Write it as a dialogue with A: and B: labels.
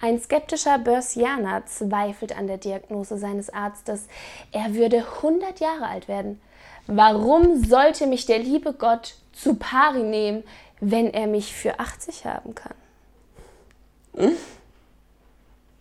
A: Ein skeptischer Börsianer zweifelt an der Diagnose seines Arztes. Er würde 100 Jahre alt werden. Warum sollte mich der liebe Gott zu Pari nehmen, wenn er mich für 80 haben kann?